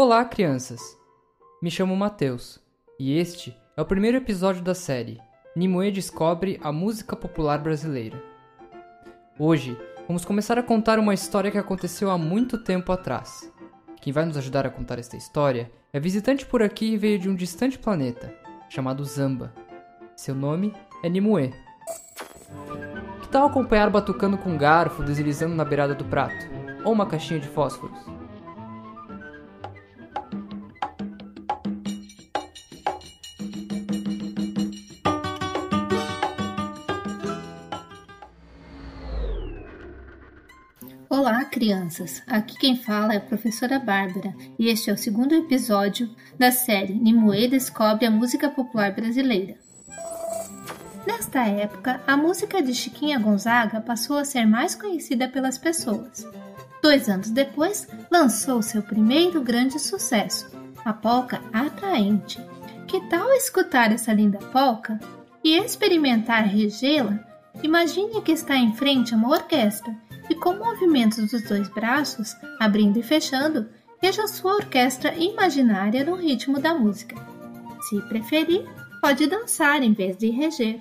Olá, crianças! Me chamo Matheus e este é o primeiro episódio da série Nimue descobre a música popular brasileira. Hoje vamos começar a contar uma história que aconteceu há muito tempo atrás. Quem vai nos ajudar a contar esta história é visitante por aqui e veio de um distante planeta, chamado Zamba. Seu nome é Nimue. Que tal acompanhar batucando com um garfo deslizando na beirada do prato? Ou uma caixinha de fósforos? Olá, crianças! Aqui quem fala é a professora Bárbara e este é o segundo episódio da série Nimue descobre a música popular brasileira. Nesta época, a música de Chiquinha Gonzaga passou a ser mais conhecida pelas pessoas. Dois anos depois, lançou seu primeiro grande sucesso, a polca Atraente. Que tal escutar essa linda polca e experimentar regê-la? Imagine que está em frente a uma orquestra e com movimentos dos dois braços, abrindo e fechando, veja sua orquestra imaginária no ritmo da música. Se preferir, pode dançar em vez de reger.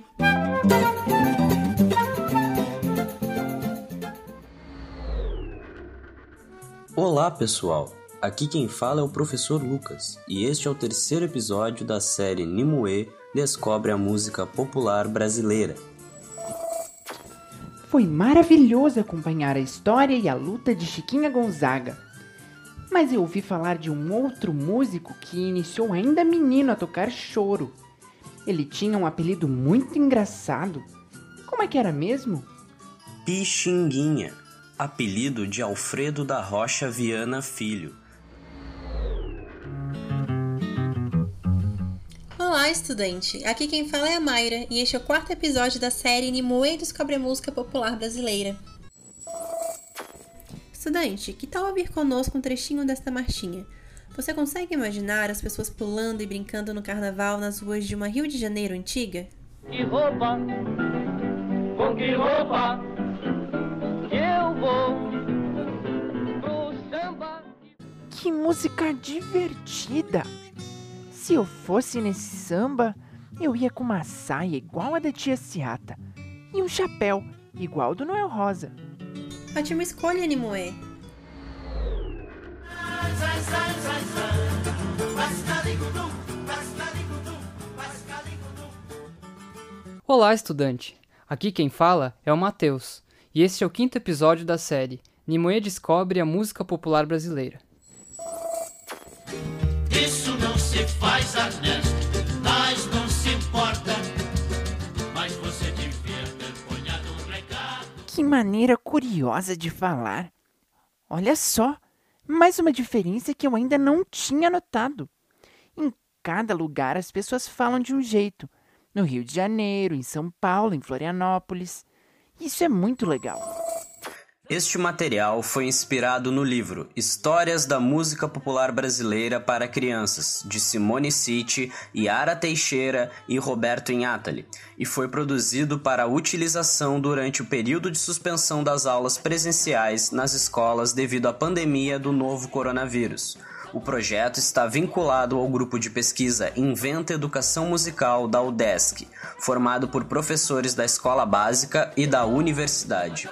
Olá, pessoal! Aqui quem fala é o professor Lucas e este é o terceiro episódio da série Nimue Descobre a Música Popular Brasileira. Foi maravilhoso acompanhar a história e a luta de Chiquinha Gonzaga. Mas eu ouvi falar de um outro músico que iniciou ainda menino a tocar choro. Ele tinha um apelido muito engraçado. Como é que era mesmo? Pixinguinha, apelido de Alfredo da Rocha Viana Filho. Olá, estudante! Aqui quem fala é a Mayra e este é o quarto episódio da série Nimue Descobre a Música Popular Brasileira. Estudante, que tal ouvir conosco um trechinho desta marchinha? Você consegue imaginar as pessoas pulando e brincando no carnaval nas ruas de uma Rio de Janeiro antiga? Que roupa, com que roupa que eu vou pro samba? Que música divertida! Se eu fosse nesse samba, eu ia com uma saia igual a da tia Ciata e um chapéu igual do Noel Rosa. Ótima escolha, Nimue! Olá, estudante! Aqui quem fala é o Matheus e este é o quinto episódio da série Nimue descobre a música popular brasileira. Faz mas não se importa. Mas você devia ter ponhado um recado. Que maneira curiosa de falar! Olha só, mais uma diferença que eu ainda não tinha notado. Em cada lugar as pessoas falam de um jeito. No Rio de Janeiro, em São Paulo, em Florianópolis. Isso é muito legal. Este material foi inspirado no livro Histórias da Música Popular Brasileira para Crianças, de Simone City, Yara Teixeira e Roberto Inhatali, e foi produzido para utilização durante o período de suspensão das aulas presenciais nas escolas devido à pandemia do novo coronavírus. O projeto está vinculado ao grupo de pesquisa Inventa Educação Musical da UDESC, formado por professores da escola básica e da universidade.